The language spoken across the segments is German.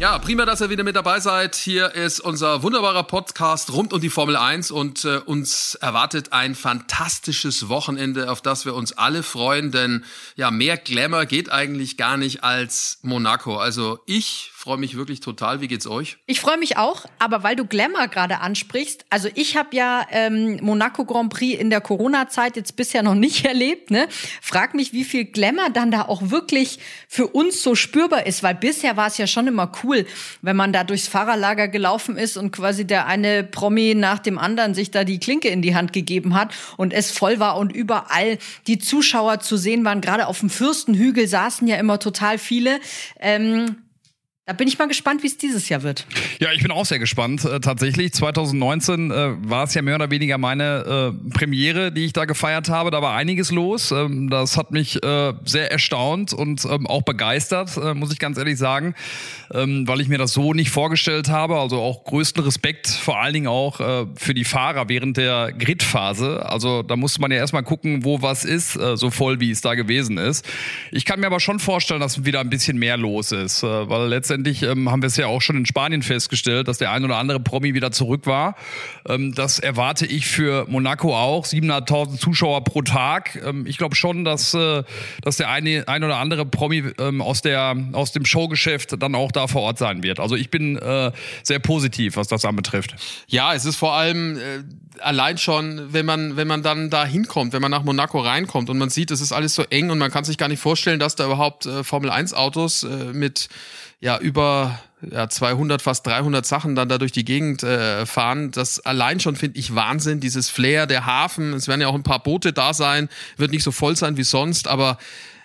Ja, prima, dass ihr wieder mit dabei seid. Hier ist unser wunderbarer Podcast rund um die Formel 1 und äh, uns erwartet ein fantastisches Wochenende, auf das wir uns alle freuen, denn ja, mehr Glamour geht eigentlich gar nicht als Monaco. Also ich freue mich wirklich total. Wie geht's euch? Ich freue mich auch, aber weil du Glamour gerade ansprichst, also ich habe ja ähm, Monaco Grand Prix in der Corona-Zeit jetzt bisher noch nicht erlebt. Ne? Frag mich, wie viel Glamour dann da auch wirklich für uns so spürbar ist, weil bisher war es ja schon immer cool, wenn man da durchs Fahrerlager gelaufen ist und quasi der eine Promi nach dem anderen sich da die Klinke in die Hand gegeben hat und es voll war und überall die Zuschauer zu sehen waren. Gerade auf dem Fürstenhügel saßen ja immer total viele. Ähm, da bin ich mal gespannt, wie es dieses Jahr wird. Ja, ich bin auch sehr gespannt. Äh, tatsächlich, 2019 äh, war es ja mehr oder weniger meine äh, Premiere, die ich da gefeiert habe. Da war einiges los. Ähm, das hat mich äh, sehr erstaunt und ähm, auch begeistert, äh, muss ich ganz ehrlich sagen, ähm, weil ich mir das so nicht vorgestellt habe. Also auch größten Respekt, vor allen Dingen auch äh, für die Fahrer während der Gridphase. Also da musste man ja erstmal gucken, wo was ist, so voll wie es da gewesen ist. Ich kann mir aber schon vorstellen, dass wieder ein bisschen mehr los ist, weil letztendlich letztendlich ähm, haben wir es ja auch schon in Spanien festgestellt, dass der ein oder andere Promi wieder zurück war. Ähm, das erwarte ich für Monaco auch. 700.000 Zuschauer pro Tag. Ähm, ich glaube schon, dass, äh, dass der eine, ein oder andere Promi ähm, aus, der, aus dem Showgeschäft dann auch da vor Ort sein wird. Also ich bin äh, sehr positiv, was das anbetrifft. Ja, es ist vor allem äh, allein schon, wenn man, wenn man dann da hinkommt, wenn man nach Monaco reinkommt und man sieht, es ist alles so eng und man kann sich gar nicht vorstellen, dass da überhaupt äh, Formel 1 Autos äh, mit ja über ja, 200, fast 300 Sachen dann da durch die Gegend äh, fahren. Das allein schon finde ich Wahnsinn. Dieses Flair, der Hafen, es werden ja auch ein paar Boote da sein, wird nicht so voll sein wie sonst, aber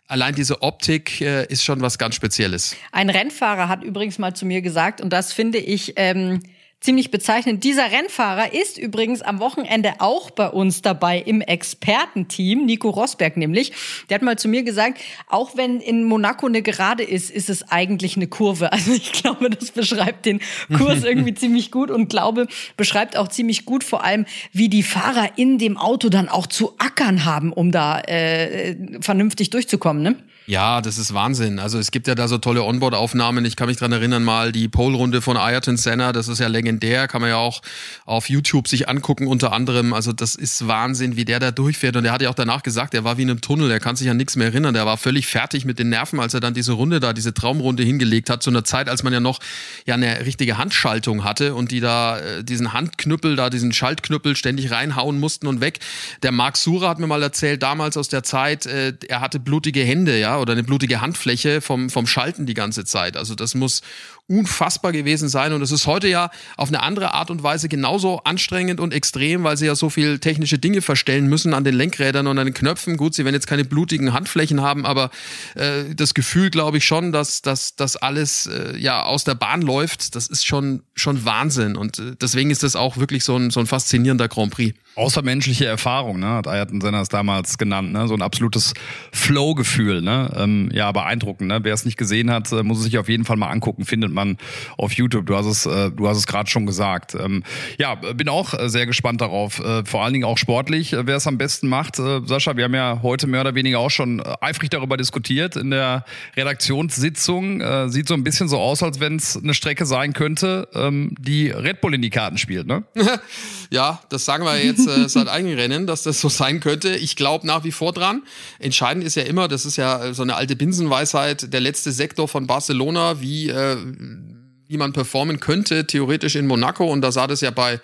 allein diese Optik äh, ist schon was ganz Spezielles. Ein Rennfahrer hat übrigens mal zu mir gesagt, und das finde ich ähm, ziemlich bezeichnend. Dieser Rennfahrer ist übrigens am Wochenende auch bei uns dabei im Expertenteam, Nico Rosberg nämlich. Der hat mal zu mir gesagt, auch wenn in Monaco eine Gerade ist, ist es eigentlich eine Kurve. Also ich glaube, das beschreibt den Kurs irgendwie ziemlich gut und glaube, beschreibt auch ziemlich gut vor allem, wie die Fahrer in dem Auto dann auch zu ackern haben, um da äh, vernünftig durchzukommen. Ne? Ja, das ist Wahnsinn. Also es gibt ja da so tolle Onboard-Aufnahmen. Ich kann mich dran erinnern, mal die Pole-Runde von Ayrton Senna, das ist ja legendär, kann man ja auch auf YouTube sich angucken unter anderem. Also das ist Wahnsinn, wie der da durchfährt. Und er hat ja auch danach gesagt, er war wie in einem Tunnel, er kann sich an nichts mehr erinnern. Der war völlig fertig mit den Nerven, als er dann diese Runde da, diese Traumrunde hingelegt hat, zu einer Zeit, als man ja noch ja eine richtige Handschaltung hatte und die da äh, diesen Handknüppel, da diesen Schaltknüppel ständig reinhauen mussten und weg. Der Marc Sura hat mir mal erzählt, damals aus der Zeit, äh, er hatte blutige Hände, ja, oder eine blutige Handfläche vom, vom Schalten die ganze Zeit. Also das muss unfassbar gewesen sein. Und es ist heute ja auf eine andere Art und Weise genauso anstrengend und extrem, weil sie ja so viel technische Dinge verstellen müssen an den Lenkrädern und an den Knöpfen. Gut, sie werden jetzt keine blutigen Handflächen haben, aber äh, das Gefühl, glaube ich schon, dass, dass das alles äh, ja aus der Bahn läuft, das ist schon, schon Wahnsinn. Und äh, deswegen ist das auch wirklich so ein, so ein faszinierender Grand Prix. Außermenschliche Erfahrung, ne, hat Ayrton Senna es damals genannt, ne? so ein absolutes Flow-Gefühl. Ne? Ähm, ja, beeindruckend. Ne? Wer es nicht gesehen hat, äh, muss es sich auf jeden Fall mal angucken, findet man auf YouTube. Du hast es, äh, du hast es gerade schon gesagt. Ähm, ja, bin auch äh, sehr gespannt darauf. Äh, vor allen Dingen auch sportlich, äh, wer es am besten macht. Sascha, wir haben ja heute mehr oder weniger auch schon eifrig darüber diskutiert in der Redaktionssitzung. Sieht so ein bisschen so aus, als wenn es eine Strecke sein könnte, ähm, die Red Bull in die Karten spielt, ne? ja, das sagen wir jetzt äh, seit einigen Rennen, dass das so sein könnte. Ich glaube nach wie vor dran. Entscheidend ist ja immer, das ist ja so eine alte Binsenweisheit, der letzte Sektor von Barcelona, wie äh, wie man performen könnte, theoretisch in Monaco. Und da sah das ja bei,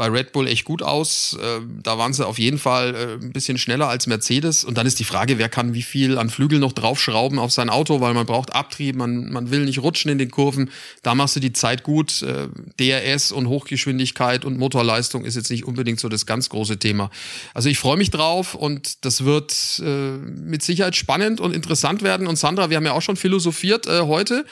bei Red Bull echt gut aus. Äh, da waren sie auf jeden Fall äh, ein bisschen schneller als Mercedes. Und dann ist die Frage, wer kann wie viel an Flügel noch draufschrauben auf sein Auto, weil man braucht Abtrieb, man, man will nicht rutschen in den Kurven. Da machst du die Zeit gut. Äh, DRS und Hochgeschwindigkeit und Motorleistung ist jetzt nicht unbedingt so das ganz große Thema. Also ich freue mich drauf und das wird äh, mit Sicherheit spannend und interessant werden. Und Sandra, wir haben ja auch schon philosophiert heute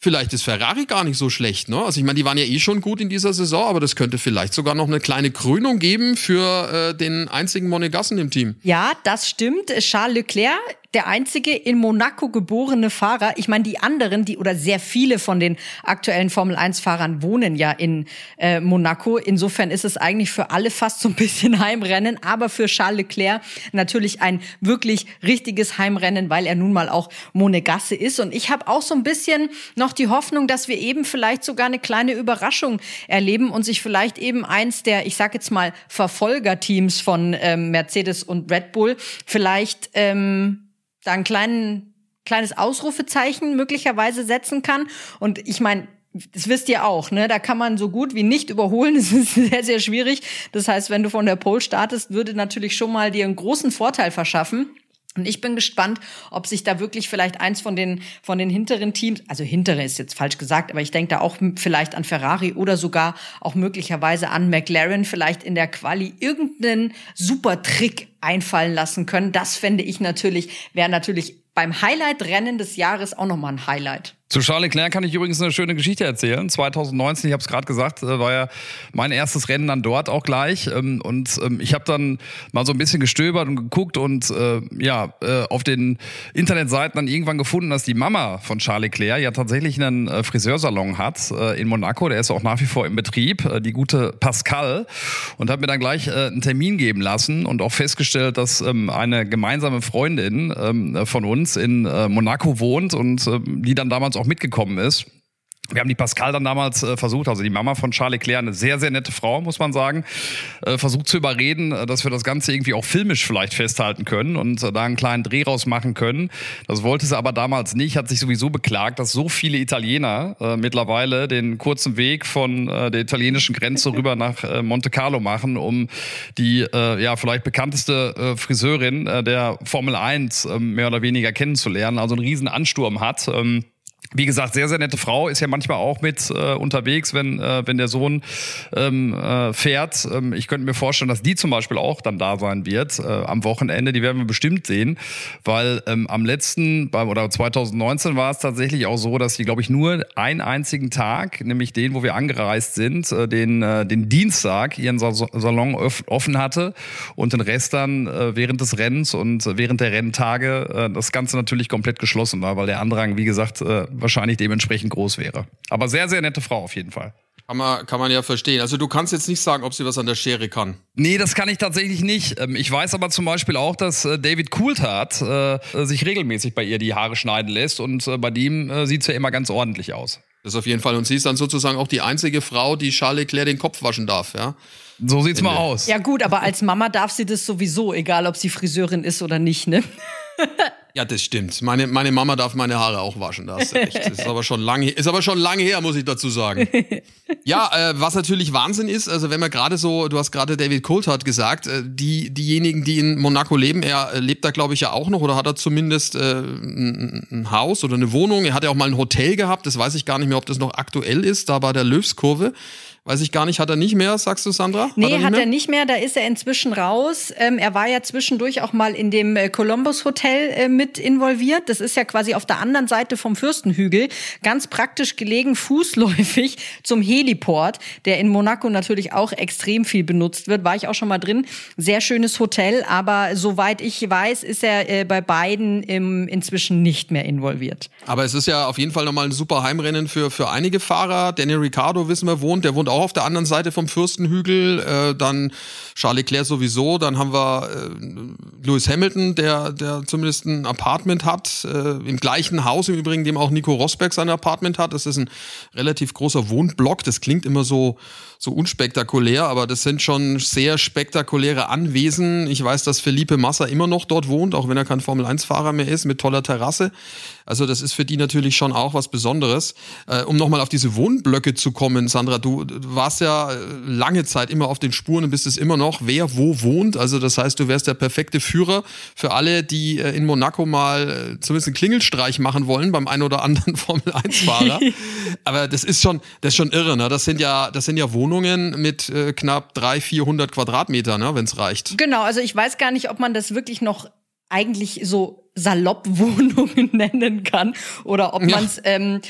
vielleicht ist Ferrari gar nicht so schlecht. Ne? Also ich meine, die waren ja eh schon gut in dieser Saison, aber das könnte vielleicht sogar noch eine kleine Krönung geben für äh, den einzigen Monegassen im Team. Ja, das stimmt. Charles Leclerc der einzige in Monaco geborene Fahrer. Ich meine, die anderen, die oder sehr viele von den aktuellen Formel 1 Fahrern wohnen ja in äh, Monaco. Insofern ist es eigentlich für alle fast so ein bisschen Heimrennen, aber für Charles Leclerc natürlich ein wirklich richtiges Heimrennen, weil er nun mal auch Monegasse ist. Und ich habe auch so ein bisschen noch die Hoffnung, dass wir eben vielleicht sogar eine kleine Überraschung erleben und sich vielleicht eben eins der, ich sage jetzt mal, Verfolgerteams von ähm, Mercedes und Red Bull vielleicht ähm, da ein kleinen, kleines Ausrufezeichen möglicherweise setzen kann. Und ich meine, das wisst ihr auch, ne? Da kann man so gut wie nicht überholen. Das ist sehr, sehr schwierig. Das heißt, wenn du von der Pole startest, würde natürlich schon mal dir einen großen Vorteil verschaffen. Und ich bin gespannt, ob sich da wirklich vielleicht eins von den, von den hinteren Teams, also hintere ist jetzt falsch gesagt, aber ich denke da auch vielleicht an Ferrari oder sogar auch möglicherweise an McLaren vielleicht in der Quali irgendeinen super Trick einfallen lassen können. Das fände ich natürlich, wäre natürlich beim Highlight-Rennen des Jahres auch nochmal ein Highlight. Zu Charles Leclerc kann ich übrigens eine schöne Geschichte erzählen. 2019, ich habe es gerade gesagt, äh, war ja mein erstes Rennen dann dort auch gleich. Ähm, und ähm, ich habe dann mal so ein bisschen gestöbert und geguckt und äh, ja, äh, auf den Internetseiten dann irgendwann gefunden, dass die Mama von Charles Leclerc ja tatsächlich einen Friseursalon hat in Monaco. Der ist auch nach wie vor im Betrieb, die gute Pascal. Und habe mir dann gleich einen Termin geben lassen und auch festgestellt, dass ähm, eine gemeinsame Freundin von uns in Monaco wohnt und die dann damals auch mitgekommen ist. Wir haben die Pascal dann damals äh, versucht, also die Mama von Charles Leclerc, eine sehr, sehr nette Frau, muss man sagen, äh, versucht zu überreden, äh, dass wir das Ganze irgendwie auch filmisch vielleicht festhalten können und äh, da einen kleinen Dreh rausmachen können. Das wollte sie aber damals nicht, hat sich sowieso beklagt, dass so viele Italiener äh, mittlerweile den kurzen Weg von äh, der italienischen Grenze rüber nach Monte Carlo machen, um die ja vielleicht bekannteste Friseurin der Formel 1 äh, mehr oder weniger kennenzulernen, also einen riesen Ansturm hat. Ähm, wie gesagt, sehr, sehr nette Frau, ist ja manchmal auch mit äh, unterwegs, wenn, äh, wenn der Sohn ähm, äh, fährt. Ähm, ich könnte mir vorstellen, dass die zum Beispiel auch dann da sein wird äh, am Wochenende. Die werden wir bestimmt sehen, weil ähm, am letzten, beim, oder 2019 war es tatsächlich auch so, dass sie, glaube ich, nur einen einzigen Tag, nämlich den, wo wir angereist sind, äh, den, äh, den Dienstag, ihren Sa Salon offen hatte und den Rest dann äh, während des Rennens und während der Renntage äh, das Ganze natürlich komplett geschlossen war, weil der Andrang, wie gesagt, äh, wahrscheinlich dementsprechend groß wäre. Aber sehr, sehr nette Frau auf jeden Fall. Kann man, kann man ja verstehen. Also du kannst jetzt nicht sagen, ob sie was an der Schere kann. Nee, das kann ich tatsächlich nicht. Ähm, ich weiß aber zum Beispiel auch, dass äh, David Coulthard äh, sich regelmäßig bei ihr die Haare schneiden lässt und äh, bei dem sieht es ja immer ganz ordentlich aus. Das auf jeden Fall. Und sie ist dann sozusagen auch die einzige Frau, die Charles Leclerc den Kopf waschen darf, ja? So sieht's Ende. mal aus. Ja gut, aber als Mama darf sie das sowieso, egal ob sie Friseurin ist oder nicht, ne? Ja, das stimmt. Meine, meine Mama darf meine Haare auch waschen, da hast du. Ist aber schon lange, ist aber schon lange her, muss ich dazu sagen. Ja, äh, was natürlich Wahnsinn ist, also wenn man gerade so, du hast gerade David Coulthard gesagt, äh, die, diejenigen, die in Monaco leben, er äh, lebt da glaube ich ja auch noch oder hat er zumindest äh, ein, ein Haus oder eine Wohnung. Er hat ja auch mal ein Hotel gehabt, das weiß ich gar nicht mehr, ob das noch aktuell ist, da bei der Löwskurve. Weiß ich gar nicht, hat er nicht mehr, sagst du, Sandra? Nee, hat, er nicht, hat er nicht mehr, da ist er inzwischen raus. Ähm, er war ja zwischendurch auch mal in dem äh, Columbus Hotel äh, mit involviert. Das ist ja quasi auf der anderen Seite vom Fürstenhügel, ganz praktisch gelegen, fußläufig zum Heliport, der in Monaco natürlich auch extrem viel benutzt wird. War ich auch schon mal drin. Sehr schönes Hotel, aber soweit ich weiß, ist er äh, bei beiden im, inzwischen nicht mehr involviert. Aber es ist ja auf jeden Fall nochmal ein super Heimrennen für, für einige Fahrer. Daniel Ricciardo, wissen wir, wohnt, der wohnt auch auf der anderen Seite vom Fürstenhügel. Äh, dann Charles Leclerc sowieso. Dann haben wir äh, Lewis Hamilton, der, der zumindest ein Apartment hat. Äh, Im gleichen Haus im Übrigen, dem auch Nico Rosberg sein Apartment hat. Das ist ein relativ großer Wohnblock. Das klingt immer so so unspektakulär, aber das sind schon sehr spektakuläre Anwesen. Ich weiß, dass Felipe Massa immer noch dort wohnt, auch wenn er kein Formel-1-Fahrer mehr ist, mit toller Terrasse. Also das ist für die natürlich schon auch was Besonderes. Äh, um nochmal auf diese Wohnblöcke zu kommen, Sandra, du, warst ja lange Zeit immer auf den Spuren und bist es immer noch, wer wo wohnt. Also das heißt, du wärst der perfekte Führer für alle, die äh, in Monaco mal äh, zumindest einen Klingelstreich machen wollen beim einen oder anderen Formel-1-Fahrer. aber das ist schon, das ist schon irre, ne? Das sind ja, das sind ja Wohnungen, Wohnungen mit äh, knapp 300, 400 Quadratmetern, ne, wenn es reicht. Genau, also ich weiß gar nicht, ob man das wirklich noch eigentlich so salopp Wohnungen nennen kann oder ob man es ähm,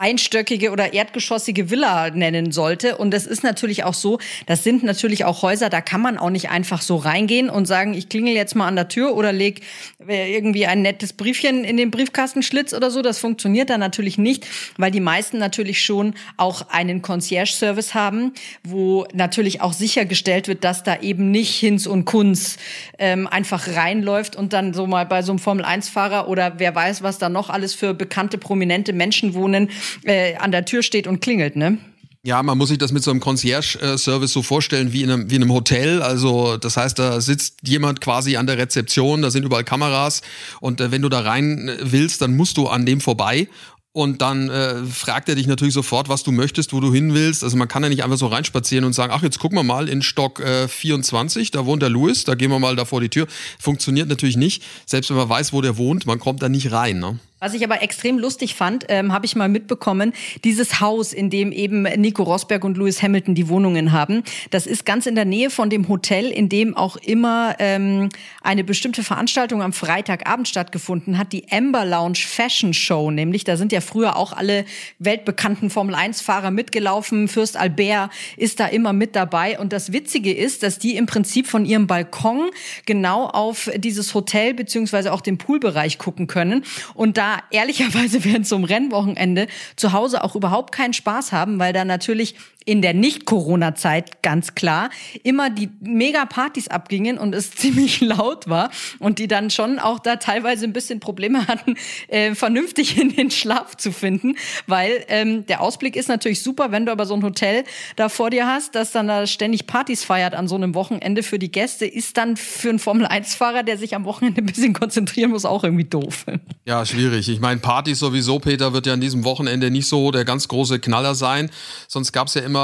einstöckige oder erdgeschossige Villa nennen sollte. Und das ist natürlich auch so, das sind natürlich auch Häuser, da kann man auch nicht einfach so reingehen und sagen, ich klingel jetzt mal an der Tür oder leg äh, irgendwie ein nettes Briefchen in den Briefkastenschlitz oder so. Das funktioniert dann natürlich nicht, weil die meisten natürlich schon auch einen Concierge-Service haben, wo natürlich auch sichergestellt wird, dass da eben nicht Hinz und Kunz ähm, einfach reinläuft und dann so mal bei so einem Formel-1-Fahrer oder wer weiß, was da noch alles für bekannte, prominente Menschen wohnen, äh, an der Tür steht und klingelt, ne? Ja, man muss sich das mit so einem Concierge-Service so vorstellen wie in, einem, wie in einem Hotel. Also das heißt, da sitzt jemand quasi an der Rezeption, da sind überall Kameras und äh, wenn du da rein willst, dann musst du an dem vorbei und dann äh, fragt er dich natürlich sofort, was du möchtest, wo du hin willst. Also man kann ja nicht einfach so reinspazieren und sagen, ach, jetzt gucken wir mal in Stock äh, 24, da wohnt der Louis, da gehen wir mal da vor die Tür. Funktioniert natürlich nicht. Selbst wenn man weiß, wo der wohnt, man kommt da nicht rein. Ne? Was ich aber extrem lustig fand, ähm, habe ich mal mitbekommen, dieses Haus, in dem eben Nico Rosberg und Lewis Hamilton die Wohnungen haben, das ist ganz in der Nähe von dem Hotel, in dem auch immer ähm, eine bestimmte Veranstaltung am Freitagabend stattgefunden hat, die Amber Lounge Fashion Show, nämlich da sind ja früher auch alle weltbekannten Formel-1-Fahrer mitgelaufen, Fürst Albert ist da immer mit dabei. Und das Witzige ist, dass die im Prinzip von ihrem Balkon genau auf dieses Hotel beziehungsweise auch den Poolbereich gucken können. Und da ehrlicherweise während einem Rennwochenende zu Hause auch überhaupt keinen Spaß haben, weil da natürlich in der Nicht-Corona-Zeit ganz klar immer die Mega-Partys abgingen und es ziemlich laut war und die dann schon auch da teilweise ein bisschen Probleme hatten, äh, vernünftig in den Schlaf zu finden, weil ähm, der Ausblick ist natürlich super, wenn du aber so ein Hotel da vor dir hast, das dann da ständig Partys feiert an so einem Wochenende für die Gäste, ist dann für einen Formel-1-Fahrer, der sich am Wochenende ein bisschen konzentrieren muss, auch irgendwie doof. Ja, schwierig. Ich meine, Partys sowieso, Peter, wird ja an diesem Wochenende nicht so der ganz große Knaller sein. Sonst gab es ja immer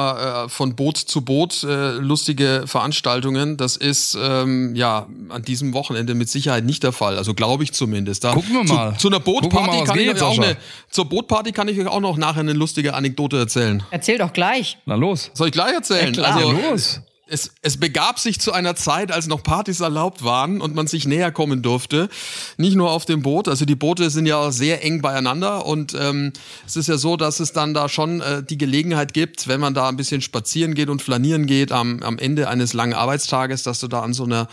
äh, von Boot zu Boot äh, lustige Veranstaltungen. Das ist ähm, ja an diesem Wochenende mit Sicherheit nicht der Fall. Also glaube ich zumindest. Da, Gucken wir mal. Zu, zu einer Bootparty kann ich euch auch eine, zur Bootparty kann ich euch auch noch nachher eine lustige Anekdote erzählen. Erzähl doch gleich. Na los. Soll ich gleich erzählen? Ja, klar. also, los. Es, es begab sich zu einer Zeit, als noch Partys erlaubt waren und man sich näher kommen durfte. Nicht nur auf dem Boot, also die Boote sind ja sehr eng beieinander und ähm, es ist ja so, dass es dann da schon äh, die Gelegenheit gibt, wenn man da ein bisschen spazieren geht und flanieren geht am, am Ende eines langen Arbeitstages, dass du da an so einer,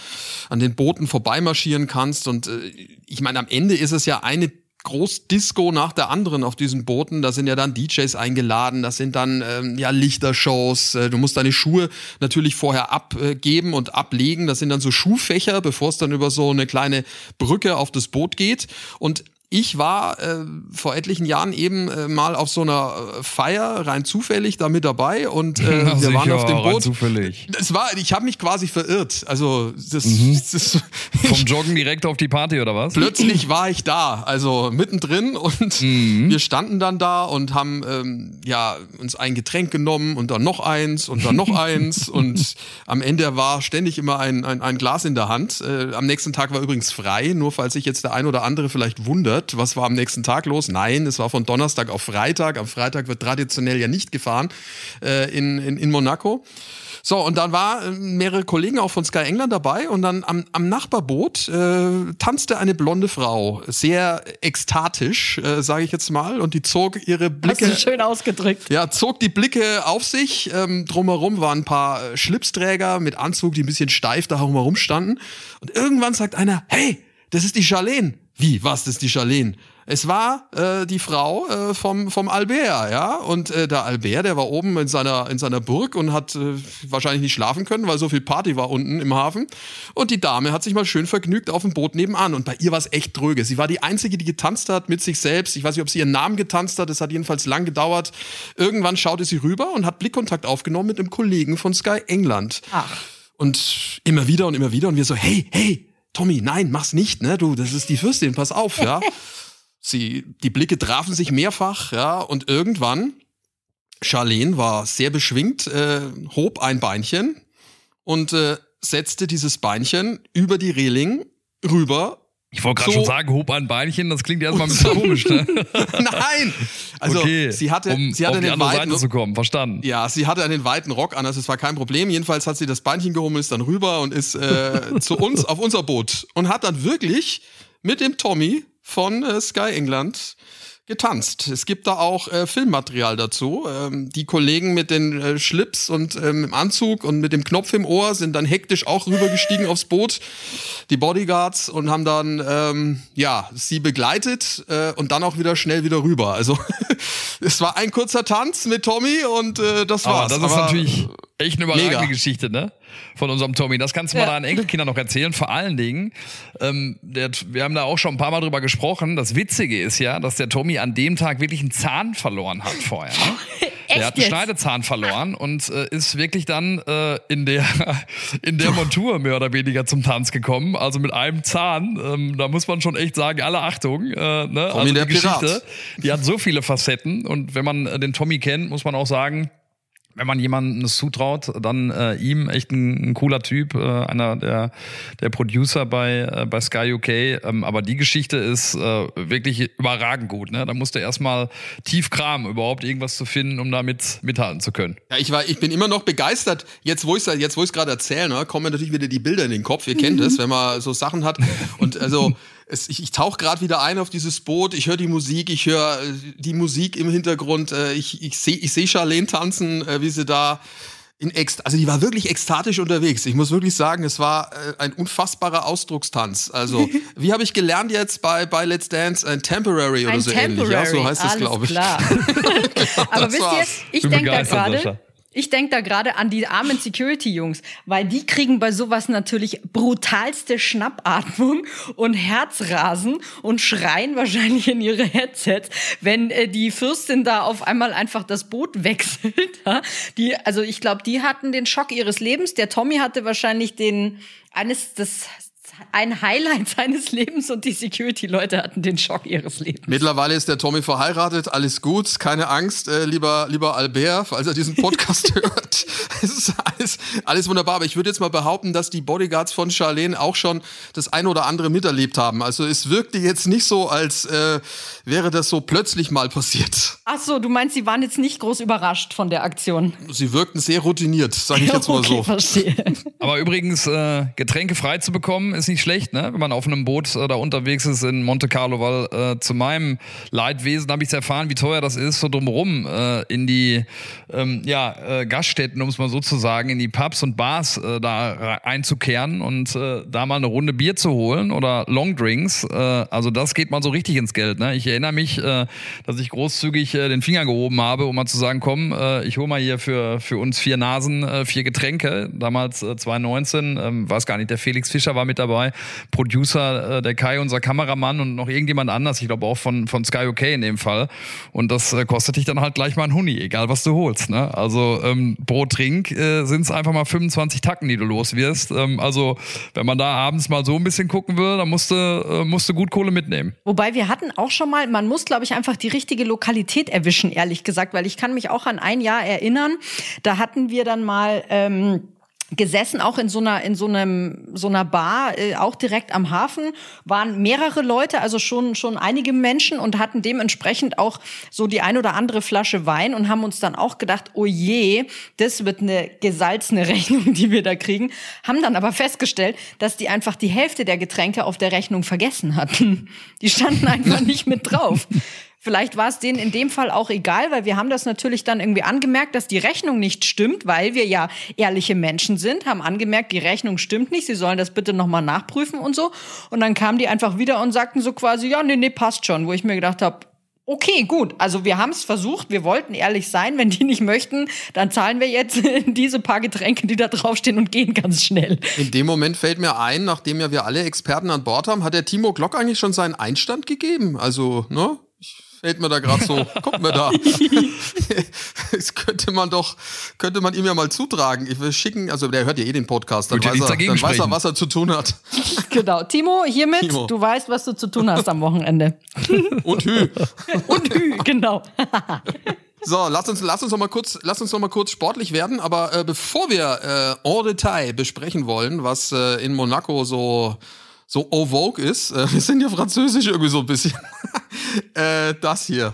an den Booten vorbeimarschieren kannst und äh, ich meine, am Ende ist es ja eine Großdisco nach der anderen auf diesen Booten. Da sind ja dann DJs eingeladen, das sind dann ähm, ja Lichtershows. Äh, du musst deine Schuhe natürlich vorher abgeben und ablegen. Das sind dann so Schuhfächer, bevor es dann über so eine kleine Brücke auf das Boot geht. Und ich war äh, vor etlichen Jahren eben äh, mal auf so einer äh, Feier rein zufällig da mit dabei und äh, wir waren auf dem rein Boot. zufällig. Das war, ich habe mich quasi verirrt. Also das, Mhm. das Vom Joggen direkt auf die Party oder was? plötzlich war ich da, also mittendrin und wir standen dann da und haben ähm, ja uns ein Getränk genommen und dann noch eins und dann noch eins und am Ende war ständig immer ein, ein, ein Glas in der Hand. Äh, am nächsten Tag war übrigens frei, nur falls sich jetzt der ein oder andere vielleicht wundert, was war am nächsten Tag los? Nein, es war von Donnerstag auf Freitag. Am Freitag wird traditionell ja nicht gefahren äh, in, in, in Monaco. So, und dann war äh, mehrere Kollegen auch von Sky England dabei und dann am, am Nachbarboot äh, tanzte eine blonde Frau, sehr ekstatisch, äh, sage ich jetzt mal, und die zog ihre Hast Blicke. du schön ausgedrückt. Ja, zog die Blicke auf sich. Ähm, drumherum waren ein paar äh, Schlipsträger mit Anzug, die ein bisschen steif da herum standen. Und irgendwann sagt einer, hey, das ist die Charlene. Wie, was, das ist die Charlene? Es war äh, die Frau äh, vom, vom Albert, ja. Und äh, der Albert, der war oben in seiner, in seiner Burg und hat äh, wahrscheinlich nicht schlafen können, weil so viel Party war unten im Hafen. Und die Dame hat sich mal schön vergnügt auf dem Boot nebenan. Und bei ihr war es echt dröge. Sie war die Einzige, die getanzt hat mit sich selbst. Ich weiß nicht, ob sie ihren Namen getanzt hat. Das hat jedenfalls lang gedauert. Irgendwann schaute sie rüber und hat Blickkontakt aufgenommen mit einem Kollegen von Sky England. Ach. Und immer wieder und immer wieder. Und wir so, hey, hey, Tommy, nein, mach's nicht, ne? Du, das ist die Fürstin, pass auf, ja. Sie, die Blicke trafen sich mehrfach, ja, und irgendwann, Charlene war sehr beschwingt, äh, hob ein Beinchen und äh, setzte dieses Beinchen über die Reling rüber. Ich wollte gerade So- schon sagen, hob ein Beinchen, das klingt erstmal ein bisschen komisch, ne? Nein! Also okay, sie hatte, um sie hatte auf die den andere weiten, Seite zu kommen, verstanden. Ja, sie hatte einen weiten Rock an, also es war kein Problem. Jedenfalls hat sie das Beinchen gehoben, ist dann rüber und ist äh, zu uns auf unser Boot und hat dann wirklich mit dem Tommy von äh, Sky England getanzt. Es gibt da auch äh, Filmmaterial dazu. Ähm, die Kollegen mit den äh, Schlips und ähm, im Anzug und mit dem Knopf im Ohr sind dann hektisch auch rübergestiegen aufs Boot, die Bodyguards, und haben dann ähm, ja sie begleitet äh, und dann auch wieder schnell wieder rüber. Also es war ein kurzer Tanz mit Tommy und äh, das war's. Aber das ist Aber, natürlich echt eine überragende mega. Geschichte, ne? Von unserem Tommy. Das kannst du mal Ja. deinen Enkelkindern noch erzählen. Vor allen Dingen, ähm, der, wir haben da auch schon ein paar Mal drüber gesprochen. Das Witzige ist ja, dass der Tommy an dem Tag wirklich einen Zahn verloren hat vorher. Ne? Echt Der hat einen jetzt? Schneidezahn verloren und äh, ist wirklich dann äh, in der in der Montur mehr oder weniger zum Tanz gekommen. Also mit einem Zahn. Ähm, da muss man schon echt sagen, alle Achtung. Äh, ne? Tommy Also der die Pirat. Geschichte, die hat so viele Facetten. Und wenn man äh, den Tommy kennt, muss man auch sagen, wenn man jemandem es zutraut, dann äh, ihm echt ein, ein cooler Typ, äh, einer der, der Producer bei, äh, bei Sky UK. Ähm, aber die Geschichte ist äh, wirklich überragend gut. Ne? Da musste erstmal tief kramen, überhaupt irgendwas zu finden, um damit mithalten zu können. Ja, ich war, ich bin immer noch begeistert. Jetzt, wo ich jetzt, wo ich gerade erzähle, ne, kommen mir natürlich wieder die Bilder in den Kopf. Ihr kennt es, wenn man so Sachen hat. Und also, es, ich, ich tauche gerade wieder ein auf dieses Boot. Ich höre die Musik, ich höre äh, die Musik im Hintergrund. Äh, ich ich sehe, ich seh Charlene tanzen, äh, wie sie da in Ext also die war wirklich ekstatisch unterwegs. Ich muss wirklich sagen, es war äh, ein unfassbarer Ausdruckstanz. Also, wie habe ich gelernt jetzt bei, bei Let's Dance? Ein Temporary oder Ein so Temporary, ähnlich. Ja, so heißt es, glaube ich. klar. Aber wisst ihr, ich denke da gerade. Ich denke da gerade an die armen Security-Jungs, weil die kriegen bei sowas natürlich brutalste Schnappatmung und Herzrasen und schreien wahrscheinlich in ihre Headsets, wenn äh, die Fürstin da auf einmal einfach das Boot wechselt. Die, also ich glaube, die hatten den Schock ihres Lebens. Der Tommy hatte wahrscheinlich den eines des ein Highlight seines Lebens und die Security-Leute hatten den Schock ihres Lebens. Mittlerweile ist der Tommy verheiratet, alles gut, keine Angst, äh, lieber, lieber Albert, falls er diesen Podcast hört. Es ist alles, alles wunderbar. Aber ich würde jetzt mal behaupten, dass die Bodyguards von Charlene auch schon das eine oder andere miterlebt haben. Also es wirkte jetzt nicht so, als äh, wäre das so plötzlich mal passiert. Ach so, du meinst, sie waren jetzt nicht groß überrascht von der Aktion. Sie wirkten sehr routiniert, sage ich jetzt mal okay, so. verstehe. Aber übrigens, äh, Getränke frei zu bekommen, ist nicht schlecht, ne? wenn man auf einem Boot äh, da unterwegs ist in Monte Carlo, weil äh, zu meinem Leidwesen habe ich erfahren, wie teuer das ist, so drumherum äh, in die ähm, ja, äh, Gaststätten, um es mal so zu sagen, in die Pubs und Bars äh, da re- einzukehren und äh, da mal eine Runde Bier zu holen oder Longdrinks. Also das geht mal so richtig ins Geld. Ne? Ich erinnere mich, dass ich großzügig den Finger gehoben habe, um mal zu sagen, komm, ich hole mal hier für, für uns vier Nasen vier Getränke. Damals äh, 2019, ähm, weiß gar nicht, der Felix Fischer war mit dabei, Producer, äh, der Kai, unser Kameramann und noch irgendjemand anders, ich glaube auch von, von Sky OK in dem Fall. Und das äh, kostet dich dann halt gleich mal ein Huni, egal was du holst. Ne? Also ähm, pro Trink äh, sind es einfach mal 25 Tacken, die du los wirst. Ähm, also wenn man da abends mal so ein bisschen gucken will, dann musst du, äh, musst du gut Kohle mitnehmen. Wobei wir hatten auch schon mal, man muss, glaube ich, einfach die richtige Lokalität erwischen, ehrlich gesagt, weil ich kann mich auch an ein Jahr erinnern, da hatten wir dann mal ähm, gesessen, auch in so einer, in so einem, so einer Bar, äh, auch direkt am Hafen, waren mehrere Leute, also schon, schon einige Menschen und hatten dementsprechend auch so die ein oder andere Flasche Wein und haben uns dann auch gedacht, oh je, das wird eine gesalzene Rechnung, die wir da kriegen, haben dann aber festgestellt, dass die einfach die Hälfte der Getränke auf der Rechnung vergessen hatten. Die standen einfach nicht mit drauf. Vielleicht war es denen in dem Fall auch egal, weil wir haben das natürlich dann irgendwie angemerkt, dass die Rechnung nicht stimmt, weil wir ja ehrliche Menschen sind, haben angemerkt, die Rechnung stimmt nicht, sie sollen das bitte nochmal nachprüfen und so. Und dann kamen die einfach wieder und sagten so quasi, ja, nee, nee, passt schon, wo ich mir gedacht habe, Okay, gut. Also wir haben es versucht, wir wollten ehrlich sein. Wenn die nicht möchten, dann zahlen wir jetzt diese paar Getränke, die da draufstehen und gehen ganz schnell. In dem Moment fällt mir ein, nachdem ja wir alle Experten an Bord haben, hat der Timo Glock eigentlich schon seinen Einstand gegeben. Also, ne? Fällt mir da gerade so, guck mir da. das könnte man doch, könnte man ihm ja mal zutragen. Ich will schicken, also der hört ja eh den Podcast, dann, weiß er, dann weiß er, was er zu tun hat. Genau. Timo, hiermit, Timo. du weißt, was du zu tun hast am Wochenende. Und hü. Und hü, genau. So, lass uns, lass uns noch mal kurz, lass uns noch mal kurz sportlich werden. Aber äh, bevor wir äh, en Detail besprechen wollen, was äh, in Monaco so so au vogue ist, äh, wir sind ja französisch irgendwie so ein bisschen. Äh, das hier.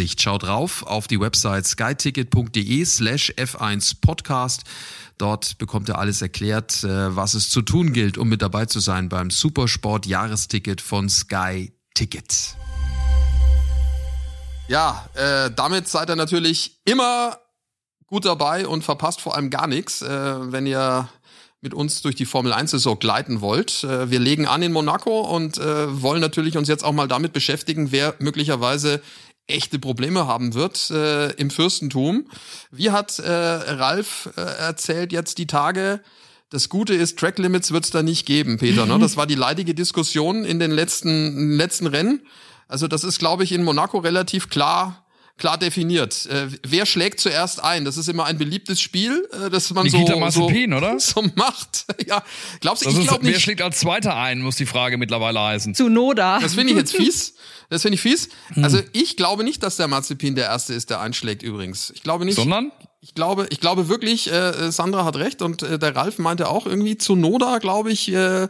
Übersicht. Schaut drauf auf die Website skyticket.de slash F1 Podcast. Dort bekommt ihr alles erklärt, äh, was es zu tun gilt, um mit dabei zu sein beim Supersport Jahresticket von Sky Ticket. Ja, äh, damit seid ihr natürlich immer gut dabei und verpasst vor allem gar nichts, äh, wenn ihr mit uns durch die Formel 1 Saison gleiten wollt. Äh, wir legen an in Monaco und äh, wollen natürlich uns jetzt auch mal damit beschäftigen, wer möglicherweise echte Probleme haben wird äh, im Fürstentum. Wie hat äh, Ralf äh, erzählt jetzt die Tage? Das Gute ist, Track Limits wird es da nicht geben, Peter. Ne? Das war die leidige Diskussion in den letzten, letzten Rennen. Also das ist, glaube ich, in Monaco relativ klar klar definiert. Äh, wer schlägt zuerst ein? Das ist immer ein beliebtes Spiel, äh, das man Nikita so, Mazepin, so, oder? so macht. ja, glaubst du, ich glaube nicht. Wer schlägt als Zweiter ein, muss die Frage mittlerweile heißen. Zu Noda. Das finde ich jetzt fies. Das finde ich fies. Also ich glaube nicht, dass der Mazepin der Erste ist, der einschlägt übrigens. Ich glaube nicht. Sondern? Ich glaube, ich glaube wirklich, äh, Sandra hat recht und äh, der Ralf meinte auch irgendwie zu Noda, glaube ich, äh,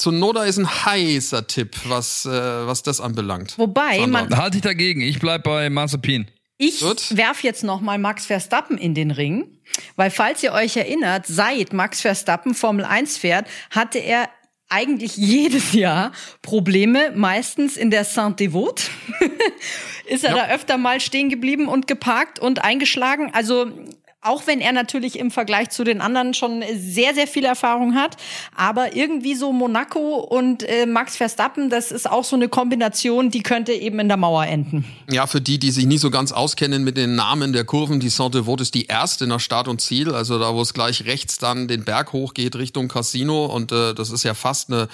zu Noda ist ein heißer Tipp, was, äh, was das anbelangt. Wobei Sandra. man, Halte ich dagegen. Ich bleib bei Mazepin. Ich Gut. werf jetzt noch mal Max Verstappen in den Ring, weil falls ihr euch erinnert, seit Max Verstappen Formel 1 fährt, hatte er eigentlich jedes Jahr Probleme, meistens in der Saint-Devote. ist er Ja. da öfter mal stehen geblieben und geparkt und eingeschlagen. Also auch wenn er natürlich im Vergleich zu den anderen schon sehr, sehr viel Erfahrung hat. Aber irgendwie so Monaco und äh, Max Verstappen, das ist auch so eine Kombination, die könnte eben in der Mauer enden. Ja, für die, die sich nicht so ganz auskennen mit den Namen der Kurven, die Saint-Devote ist die erste nach Start und Ziel, also da, wo es gleich rechts dann den Berg hochgeht Richtung Casino und äh, das ist ja fast eine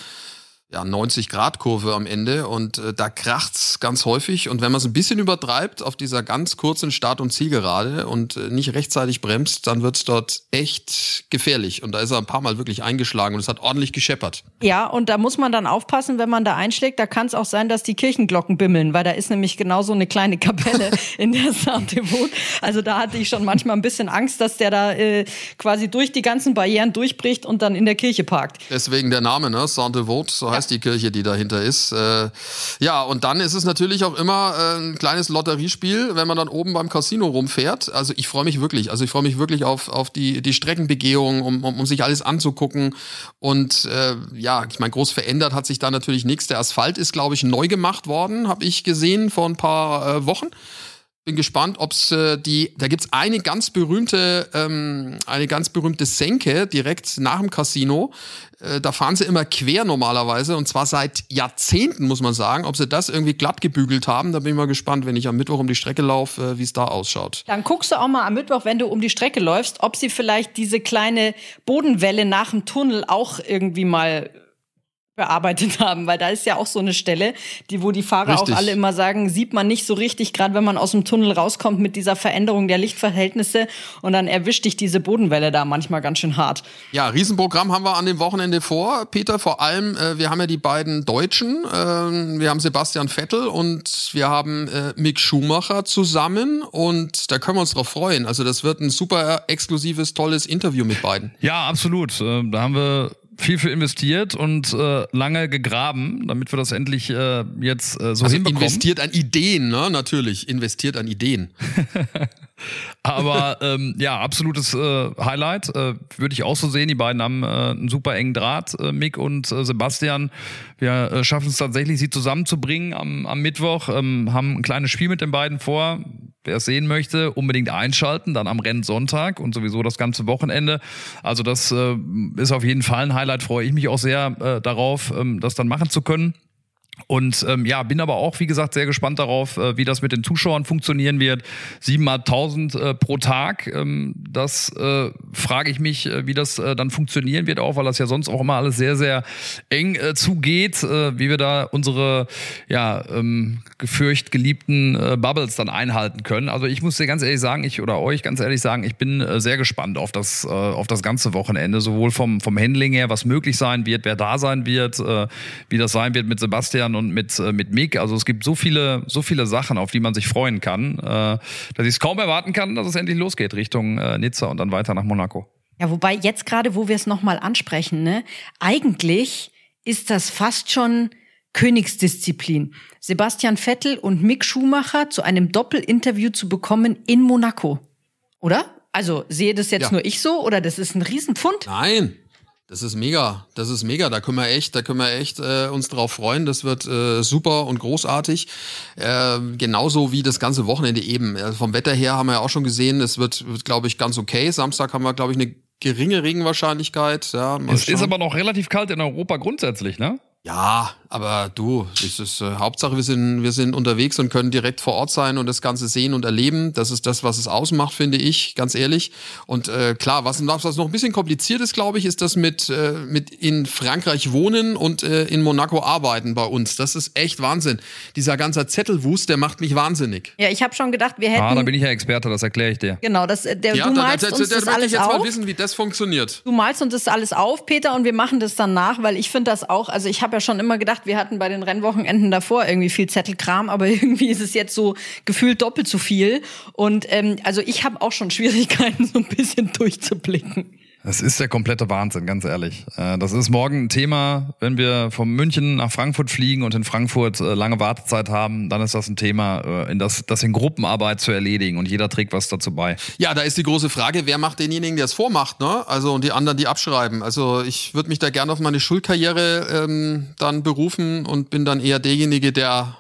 ja, 90-Grad-Kurve am Ende und äh, da kracht's ganz häufig und wenn man es ein bisschen übertreibt auf dieser ganz kurzen Start- und Zielgerade und äh, nicht rechtzeitig bremst, dann wird's dort echt gefährlich und da ist er ein paar Mal wirklich eingeschlagen und es hat ordentlich gescheppert. Ja, und da muss man dann aufpassen, wenn man da einschlägt. Da kann es auch sein, dass die Kirchenglocken bimmeln, weil da ist nämlich genau so eine kleine Kapelle in der Saint-Devote. Also da hatte ich schon manchmal ein bisschen Angst, dass der da äh, quasi durch die ganzen Barrieren durchbricht und dann in der Kirche parkt. Deswegen der Name, ne? Saint-Devote, so heißt die Kirche, die dahinter ist. Äh, ja, und dann ist es natürlich auch immer äh, ein kleines Lotteriespiel, wenn man dann oben beim Casino rumfährt. Also ich freue mich wirklich, also ich freue mich wirklich auf, auf die, die Streckenbegehung, um, um, um sich alles anzugucken. Und äh, ja, ich meine, groß verändert hat sich da natürlich nichts. Der Asphalt ist, glaube ich, neu gemacht worden, habe ich gesehen vor ein paar äh, Wochen. Bin gespannt, ob's äh, die. Da gibt's eine ganz berühmte, ähm, eine ganz berühmte Senke direkt nach dem Casino. Äh, da fahren sie immer quer normalerweise und zwar seit Jahrzehnten muss man sagen. Ob sie das irgendwie glatt gebügelt haben, da bin ich mal gespannt, wenn ich am Mittwoch um die Strecke laufe, äh, wie es da ausschaut. Dann guckst du auch mal am Mittwoch, wenn du um die Strecke läufst, ob sie vielleicht diese kleine Bodenwelle nach dem Tunnel auch irgendwie mal bearbeitet haben, weil da ist ja auch so eine Stelle, die wo die Fahrer Richtig. auch alle immer sagen, sieht man nicht so richtig, gerade wenn man aus dem Tunnel rauskommt mit dieser Veränderung der Lichtverhältnisse und dann erwischt dich diese Bodenwelle da manchmal ganz schön hart. Ja, Riesenprogramm haben wir an dem Wochenende vor, Peter. Vor allem, äh, wir haben ja die beiden Deutschen. ähm, wir haben Sebastian Vettel und wir haben äh, Mick Schumacher zusammen. Und da können wir uns drauf freuen. Also das wird ein super exklusives, tolles Interview mit beiden. Ja, absolut. Äh, Da haben wir viel für investiert und äh, lange gegraben, damit wir das endlich äh, jetzt äh, so Also hinbekommen. investiert an Ideen, ne? Natürlich, investiert an Ideen. Aber ähm, ja, absolutes äh, Highlight. Äh, Würde ich auch so sehen. Die beiden haben äh, einen super engen Draht, äh, Mick und äh, Sebastian. Wir äh, schaffen es tatsächlich, sie zusammenzubringen am, am Mittwoch. Ähm, haben ein kleines Spiel mit den beiden vor. Wer es sehen möchte, unbedingt einschalten, dann am Rennsonntag und sowieso das ganze Wochenende. Also das äh, ist auf jeden Fall ein Highlight. Freue ich mich auch sehr äh, darauf, ähm, das dann machen zu können. Und ähm, ja, bin aber auch, wie gesagt, sehr gespannt darauf, äh, wie das mit den Zuschauern funktionieren wird. 7.500 äh, pro Tag, ähm, das äh, frage ich mich, äh, wie das äh, dann funktionieren wird, auch weil das ja sonst auch immer alles sehr, sehr eng äh, zugeht, äh, wie wir da unsere ja ähm, gefürcht geliebten äh, Bubbles dann einhalten können. Also ich muss dir ganz ehrlich sagen, ich oder euch ganz ehrlich sagen, ich bin äh, sehr gespannt auf das, äh, auf das ganze Wochenende, sowohl vom, vom Handling her, was möglich sein wird, wer da sein wird, äh, wie das sein wird mit Sebastian und mit, äh, mit Mick. Also es gibt so viele, so viele Sachen, auf die man sich freuen kann, äh, dass ich es kaum erwarten kann, dass es endlich losgeht Richtung äh, Nizza und dann weiter nach Monaco. Ja, wobei jetzt gerade, wo wir es nochmal ansprechen, ne, eigentlich ist das fast schon Königsdisziplin. Sebastian Vettel und Mick Schumacher zu einem Doppelinterview zu bekommen in Monaco. Oder? Also sehe das jetzt Ja. nur ich so oder das ist ein Riesenpfund? Nein, das ist mega. Das ist mega. Da können wir echt, da können wir echt äh, uns drauf freuen. Das wird äh, super und großartig. Äh, genauso wie das ganze Wochenende eben. Also vom Wetter her haben wir ja auch schon gesehen, es wird, wird glaube ich, ganz okay. Samstag haben wir, glaube ich, eine geringe Regenwahrscheinlichkeit. Ja, Es ist schauen. aber noch relativ kalt in Europa grundsätzlich, ne? Ja, aber du, das ist äh, Hauptsache, wir sind, wir sind unterwegs und können direkt vor Ort sein und das Ganze sehen und erleben. Das ist das, was es ausmacht, finde ich, ganz ehrlich. Und äh, klar, was, was noch ein bisschen kompliziert ist, glaube ich, ist das mit, äh, mit in Frankreich wohnen und äh, in Monaco arbeiten bei uns. Das ist echt Wahnsinn. Dieser ganze Zettelwust, der macht mich wahnsinnig. Ja, ich habe schon gedacht, wir hätten. Ah, da bin ich ja Experte, das erkläre ich dir. genau, das, äh, der, Ja, du malst da, da, uns da das möchte alles ich jetzt auf. mal wissen, wie das funktioniert. Du malst uns das alles auf, Peter, und wir machen das dann nach, weil ich finde das auch, also ich habe ja schon immer gedacht, wir hatten bei den Rennwochenenden davor irgendwie viel Zettelkram, aber irgendwie ist es jetzt so gefühlt doppelt so viel. Und ähm, also ich habe auch schon Schwierigkeiten, so ein bisschen durchzublicken. Das ist der komplette Wahnsinn, ganz ehrlich. Äh, Das ist morgen ein Thema, wenn wir von München nach Frankfurt fliegen und in Frankfurt äh, lange Wartezeit haben, dann ist das ein Thema, äh, in das, das in Gruppenarbeit zu erledigen und jeder trägt was dazu bei. Ja, da ist die große Frage, wer macht denjenigen, der es vormacht, ne? Also und die anderen, die abschreiben. Also ich würde mich da gerne auf meine Schulkarriere ähm, dann berufen und bin dann eher derjenige, der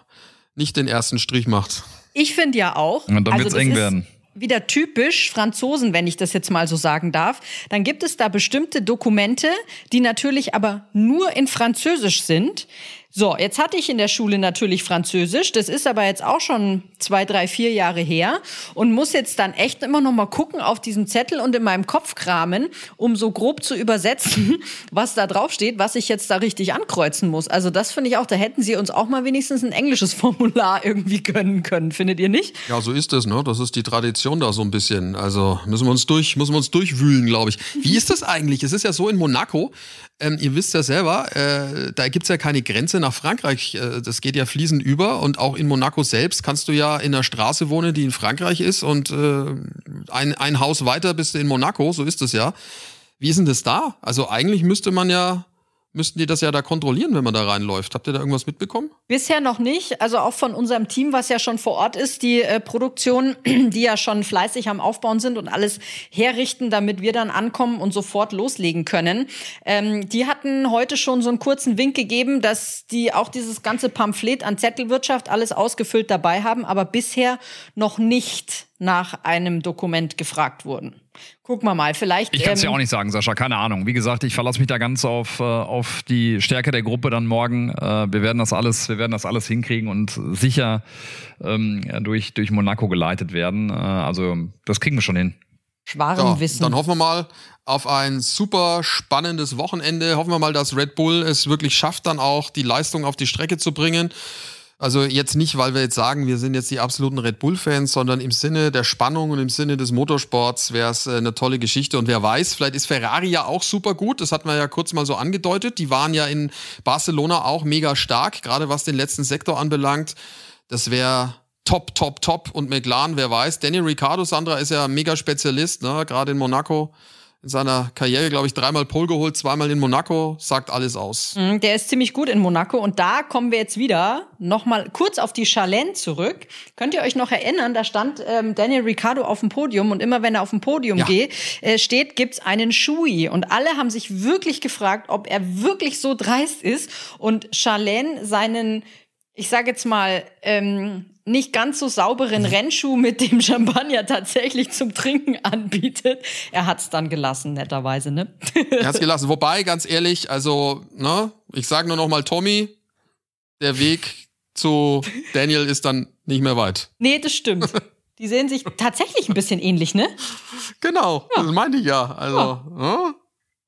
nicht den ersten Strich macht. Ich finde ja auch. Und dann also wird's das eng ist werden. Wieder typisch Franzosen, wenn ich das jetzt mal so sagen darf. Dann gibt es da bestimmte Dokumente, die natürlich aber nur in Französisch sind. So, jetzt hatte ich in der Schule natürlich Französisch. Das ist aber jetzt auch schon zwei, drei, vier Jahre her und muss jetzt dann echt immer noch mal gucken auf diesem Zettel und in meinem Kopf kramen, um so grob zu übersetzen, was da drauf steht, was ich jetzt da richtig ankreuzen muss. Also das finde ich auch, da hätten sie uns auch mal wenigstens ein englisches Formular irgendwie gönnen können, findet ihr nicht? Ja, so ist es, ne? Das ist die Tradition da so ein bisschen. Also müssen wir uns durch, müssen wir uns durchwühlen, glaube ich. Wie ist das eigentlich? Es ist ja so in Monaco. Ähm, ihr wisst ja selber, äh, da gibt's ja keine Grenze nach Frankreich. Äh, das geht ja fließend über. Und auch in Monaco selbst kannst du ja in einer Straße wohnen, die in Frankreich ist. Und äh, ein, ein Haus weiter bist du in Monaco. So ist es ja. Wie ist denn das da? Also eigentlich müsste man ja, müssten die das ja da kontrollieren, wenn man da reinläuft. Habt ihr da irgendwas mitbekommen? Bisher noch nicht. Also auch von unserem Team, was ja schon vor Ort ist, die äh, Produktion, die ja schon fleißig am Aufbauen sind und alles herrichten, damit wir dann ankommen und sofort loslegen können. Ähm, die hatten heute schon so einen kurzen Wink gegeben, dass die auch dieses ganze Pamphlet an Zettelwirtschaft alles ausgefüllt dabei haben, aber bisher noch nicht nach einem Dokument gefragt wurden. Gucken wir mal, vielleicht. Ich kann es ähm, ja auch nicht sagen, Sascha, keine Ahnung. Wie gesagt, ich verlasse mich da ganz auf, äh, auf die Stärke der Gruppe dann morgen. Äh, wir werden das alles, wir werden das alles hinkriegen und sicher ähm, durch, durch Monaco geleitet werden. Äh, also das kriegen wir schon hin. Schwarem Ja, Wissen. dann hoffen wir mal auf ein super spannendes Wochenende. Hoffen wir mal, dass Red Bull es wirklich schafft, dann auch die Leistung auf die Strecke zu bringen. Also jetzt nicht, weil wir jetzt sagen, wir sind jetzt die absoluten Red Bull-Fans, sondern im Sinne der Spannung und im Sinne des Motorsports wäre es äh, eine tolle Geschichte. Und wer weiß, vielleicht ist Ferrari ja auch super gut. Das hat man ja kurz mal so angedeutet. Die waren ja in Barcelona auch mega stark, gerade was den letzten Sektor anbelangt. Das wäre top, top, top. Und McLaren, wer weiß. Danny Ricciardo, Sandra, ist ja mega Spezialist, ne? gerade in Monaco. In seiner Karriere, glaube ich, dreimal Pole geholt, zweimal in Monaco, sagt alles aus. Mhm, Der ist ziemlich gut in Monaco und da kommen wir jetzt wieder nochmal kurz auf die Charlene zurück. Könnt ihr euch noch erinnern, da stand ähm, Daniel Ricciardo auf dem Podium und immer wenn er auf dem Podium Ja. geht, äh, steht, gibt's einen Schui und alle haben sich wirklich gefragt, ob er wirklich so dreist ist und Charlene seinen, ich sage jetzt mal, ähm, nicht ganz so sauberen Rennschuh mit dem Champagner tatsächlich zum Trinken anbietet. Er hat's dann gelassen, netterweise, ne? Er hat's gelassen. Wobei, ganz ehrlich, also, ne, ich sage nur noch mal Tommy, der Weg zu Daniel ist dann nicht mehr weit. Nee, das stimmt. Die sehen sich tatsächlich ein bisschen ähnlich, ne? Genau, ja. das meinte ich ja. Also, ja. Ne?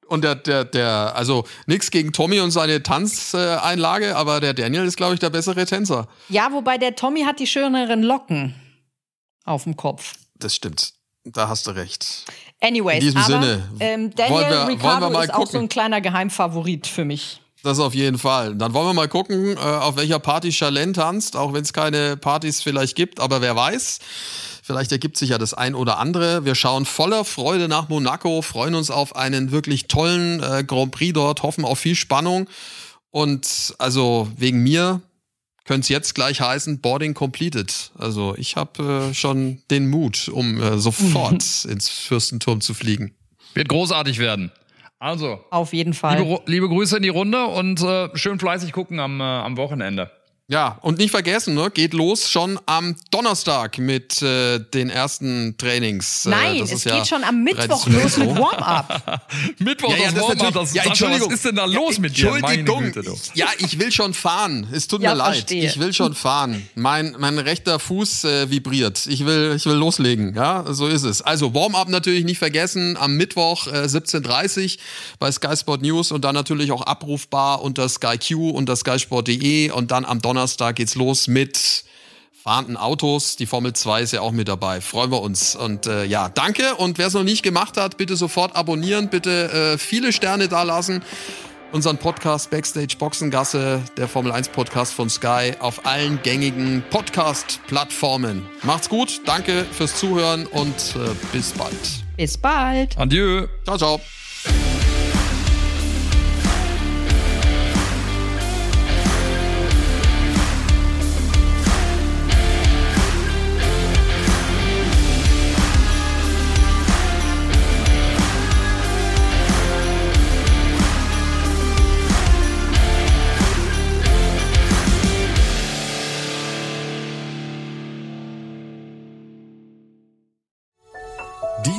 Und der, der, der, also nichts gegen Tommy und seine Tanzeinlage, aber der Daniel ist, glaube ich, der bessere Tänzer. Ja, wobei der Tommy hat die schöneren Locken auf dem Kopf. Das stimmt. Da hast du recht. Anyways, In diesem aber, Sinne. Ähm, Daniel wollen wir, Ricciardo wollen wir mal ist gucken. auch so ein kleiner Geheimfavorit für mich. Das auf jeden Fall. Dann wollen wir mal gucken, äh, auf welcher Party Charlene tanzt, auch wenn es keine Partys vielleicht gibt, aber wer weiß. Vielleicht ergibt sich ja das ein oder andere. Wir schauen voller Freude nach Monaco, freuen uns auf einen wirklich tollen äh, Grand Prix dort, hoffen auf viel Spannung. Und also wegen mir könnte es jetzt gleich heißen, Boarding completed. Also ich habe äh, schon den Mut, um äh, sofort ins Fürstenturm zu fliegen. Wird großartig werden. Also. Auf jeden Fall. Liebe, liebe Grüße in die Runde und äh, schön fleißig gucken am, äh, am Wochenende. Ja, und nicht vergessen, ne, geht los schon am Donnerstag mit äh, den ersten Trainings. Nein, äh, es ja geht schon am Mittwoch los mit Warm-up. Mittwoch, Ja, ja, das das Warm-up, natürlich- das, ja, Entschuldigung. was ist denn da los mit dir? Entschuldigung. Güte, ja, ich will schon fahren. Es tut Ja, mir leid. verstehe. Ich will schon fahren. Mein, mein rechter Fuß äh, vibriert. Ich will, ich will loslegen. Ja, so ist es. Also Warm-up natürlich nicht vergessen. Am Mittwoch äh, 17.30 bei Sky Sport News und dann natürlich auch abrufbar unter SkyQ unter skysport.de und dann am Donnerstag geht's los mit fahrenden Autos. Die Formel 2 ist ja auch mit dabei. Freuen wir uns. Und äh, ja, danke. Und wer es noch nicht gemacht hat, bitte sofort abonnieren. Bitte äh, viele Sterne da lassen. Unseren Podcast Backstage Boxengasse, der Formel 1 Podcast von Sky, auf allen gängigen Podcast-Plattformen. Macht's gut. Danke fürs Zuhören und äh, bis bald. Bis bald. Adieu. Ciao, ciao.